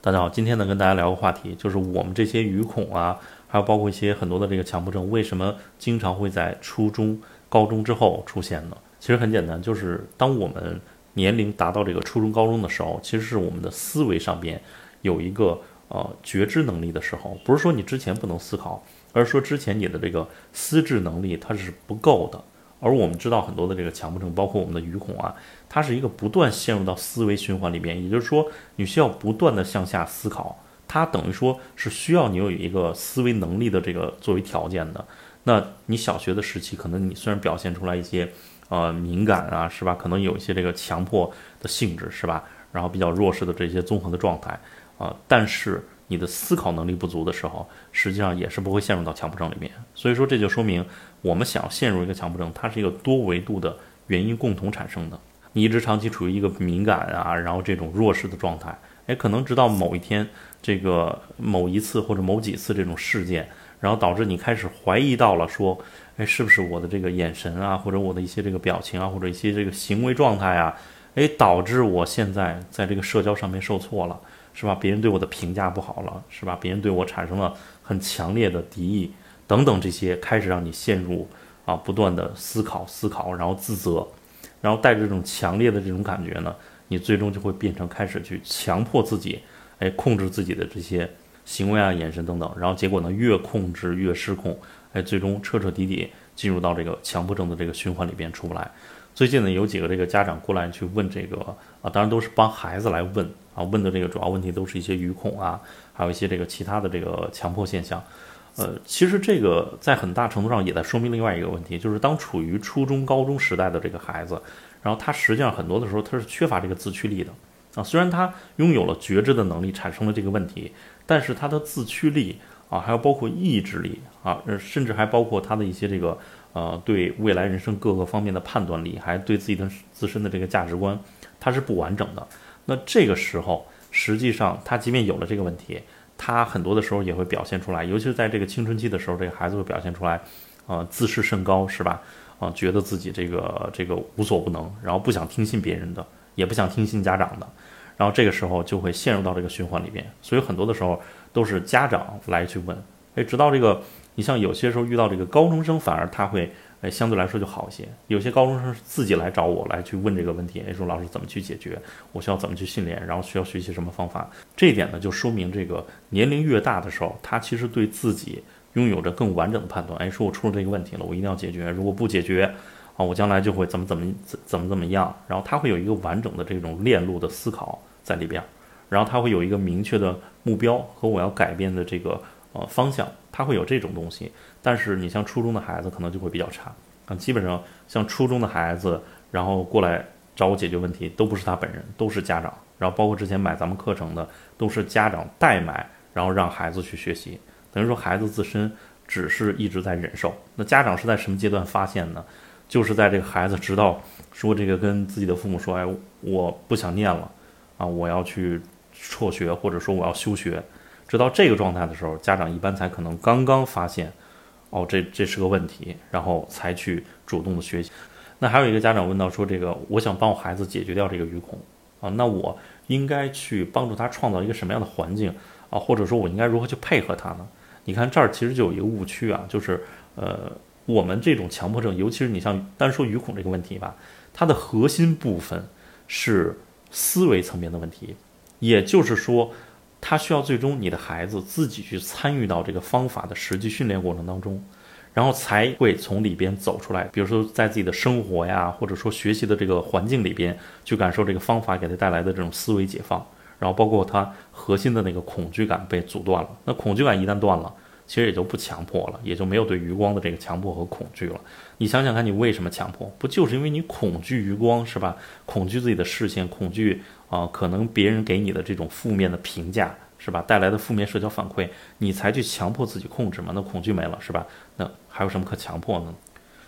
大家好，今天呢跟大家聊个话题，就是我们这些语恐啊，还有包括一些很多的这个强迫症，为什么经常会在初中、高中之后出现呢？其实很简单，就是当我们年龄达到这个初中、高中的时候，其实是我们的思维上边有一个呃觉知能力的时候，不是说你之前不能思考，而是说之前你的这个思智能力它是不够的。而我们知道很多的这个强迫症，包括我们的语恐啊，它是一个不断陷入到思维循环里面，也就是说，你需要不断的向下思考，它等于说是需要你有一个思维能力的这个作为条件的。那你小学的时期，可能你虽然表现出来一些呃敏感啊，是吧？可能有一些这个强迫的性质，是吧？然后比较弱势的这些综合的状态啊，但是。你的思考能力不足的时候，实际上也是不会陷入到强迫症里面。所以说，这就说明我们想陷入一个强迫症，它是一个多维度的原因共同产生的。你一直长期处于一个敏感啊，然后这种弱势的状态，哎，可能直到某一天，这个某一次或者某几次这种事件，然后导致你开始怀疑到了说，哎，是不是我的这个眼神啊，或者我的一些这个表情啊，或者一些这个行为状态啊，哎，导致我现在在这个社交上面受挫了。是吧？别人对我的评价不好了，是吧？别人对我产生了很强烈的敌意，等等，这些开始让你陷入啊不断的思考、思考，然后自责，然后带着这种强烈的这种感觉呢，你最终就会变成开始去强迫自己，哎，控制自己的这些行为啊、眼神等等，然后结果呢，越控制越失控，哎，最终彻彻底底进入到这个强迫症的这个循环里边出不来。最近呢，有几个这个家长过来去问这个啊，当然都是帮孩子来问啊，问的这个主要问题都是一些语恐啊，还有一些这个其他的这个强迫现象。呃，其实这个在很大程度上也在说明另外一个问题，就是当处于初中、高中时代的这个孩子，然后他实际上很多的时候他是缺乏这个自驱力的啊。虽然他拥有了觉知的能力，产生了这个问题，但是他的自驱力啊，还有包括意志力啊，甚至还包括他的一些这个。呃，对未来人生各个方面的判断力，还对自己的自身的这个价值观，它是不完整的。那这个时候，实际上他即便有了这个问题，他很多的时候也会表现出来，尤其是在这个青春期的时候，这个孩子会表现出来，呃，自视甚高，是吧？啊，觉得自己这个这个无所不能，然后不想听信别人的，也不想听信家长的，然后这个时候就会陷入到这个循环里边。所以很多的时候都是家长来去问，哎，直到这个。你像有些时候遇到这个高中生，反而他会，哎，相对来说就好一些。有些高中生自己来找我来去问这个问题，哎，说老师怎么去解决？我需要怎么去训练？然后需要学习什么方法？这一点呢，就说明这个年龄越大的时候，他其实对自己拥有着更完整的判断。哎，说我出了这个问题了，我一定要解决。如果不解决，啊，我将来就会怎么怎么怎怎么怎么样。然后他会有一个完整的这种链路的思考在里边，然后他会有一个明确的目标和我要改变的这个。呃，方向他会有这种东西，但是你像初中的孩子可能就会比较差啊。基本上像初中的孩子，然后过来找我解决问题，都不是他本人，都是家长。然后包括之前买咱们课程的，都是家长代买，然后让孩子去学习。等于说孩子自身只是一直在忍受。那家长是在什么阶段发现呢？就是在这个孩子直到说这个跟自己的父母说，哎，我不想念了啊，我要去辍学，或者说我要休学。直到这个状态的时候，家长一般才可能刚刚发现，哦，这这是个问题，然后才去主动的学习。那还有一个家长问到说，这个我想帮我孩子解决掉这个语恐啊，那我应该去帮助他创造一个什么样的环境啊？或者说我应该如何去配合他呢？你看这儿其实就有一个误区啊，就是呃，我们这种强迫症，尤其是你像单说语恐这个问题吧，它的核心部分是思维层面的问题，也就是说。他需要最终你的孩子自己去参与到这个方法的实际训练过程当中，然后才会从里边走出来。比如说，在自己的生活呀，或者说学习的这个环境里边，去感受这个方法给他带来的这种思维解放，然后包括他核心的那个恐惧感被阻断了。那恐惧感一旦断了。其实也就不强迫了，也就没有对余光的这个强迫和恐惧了。你想想看，你为什么强迫？不就是因为你恐惧余光是吧？恐惧自己的视线，恐惧啊，可能别人给你的这种负面的评价是吧？带来的负面社交反馈，你才去强迫自己控制嘛？那恐惧没了是吧？那还有什么可强迫呢？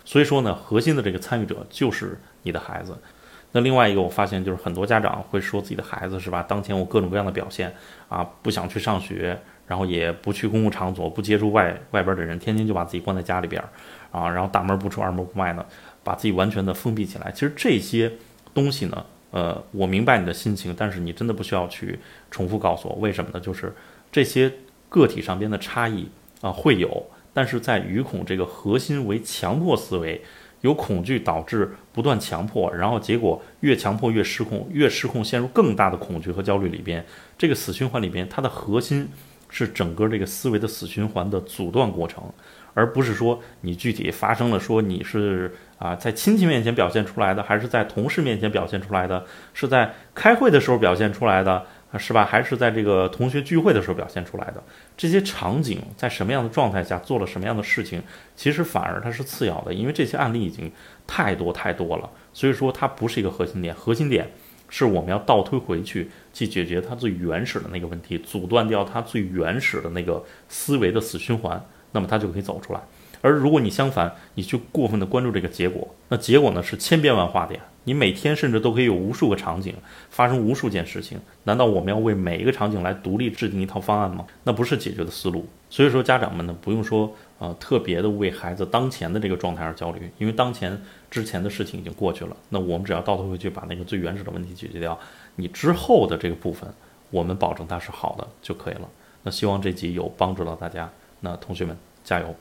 所以说呢，核心的这个参与者就是你的孩子。那另外一个，我发现就是很多家长会说自己的孩子是吧？当前我各种各样的表现啊，不想去上学。然后也不去公共场所，不接触外外边的人，天天就把自己关在家里边儿，啊，然后大门不出二门不迈的，把自己完全的封闭起来。其实这些东西呢，呃，我明白你的心情，但是你真的不需要去重复告诉我，为什么呢？就是这些个体上边的差异啊会有，但是在鱼恐这个核心为强迫思维，有恐惧导致不断强迫，然后结果越强迫越失控，越失控陷入更大的恐惧和焦虑里边，这个死循环里边，它的核心是整个这个思维的死循环的阻断过程。而不是说你具体发生了，说你是啊在亲戚面前表现出来的，还是在同事面前表现出来的，是在开会的时候表现出来的，是吧？还是在这个同学聚会的时候表现出来的？这些场景在什么样的状态下做了什么样的事情，其实反而它是次要的，因为这些案例已经太多太多了，所以说它不是一个核心点。核心点是我们要倒推回去，去解决它最原始的那个问题，阻断掉它最原始的那个思维的死循环。那么它就可以走出来，而如果你相反，你去过分的关注这个结果，那结果呢是千变万化的呀。你每天甚至都可以有无数个场景发生无数件事情，难道我们要为每一个场景来独立制定一套方案吗？那不是解决的思路。所以说，家长们呢不用说呃特别的为孩子当前的这个状态而焦虑，因为当前之前的事情已经过去了。那我们只要倒退回去把那个最原始的问题解决掉，你之后的这个部分，我们保证它是好的就可以了。那希望这集有帮助到大家。那同学们加油！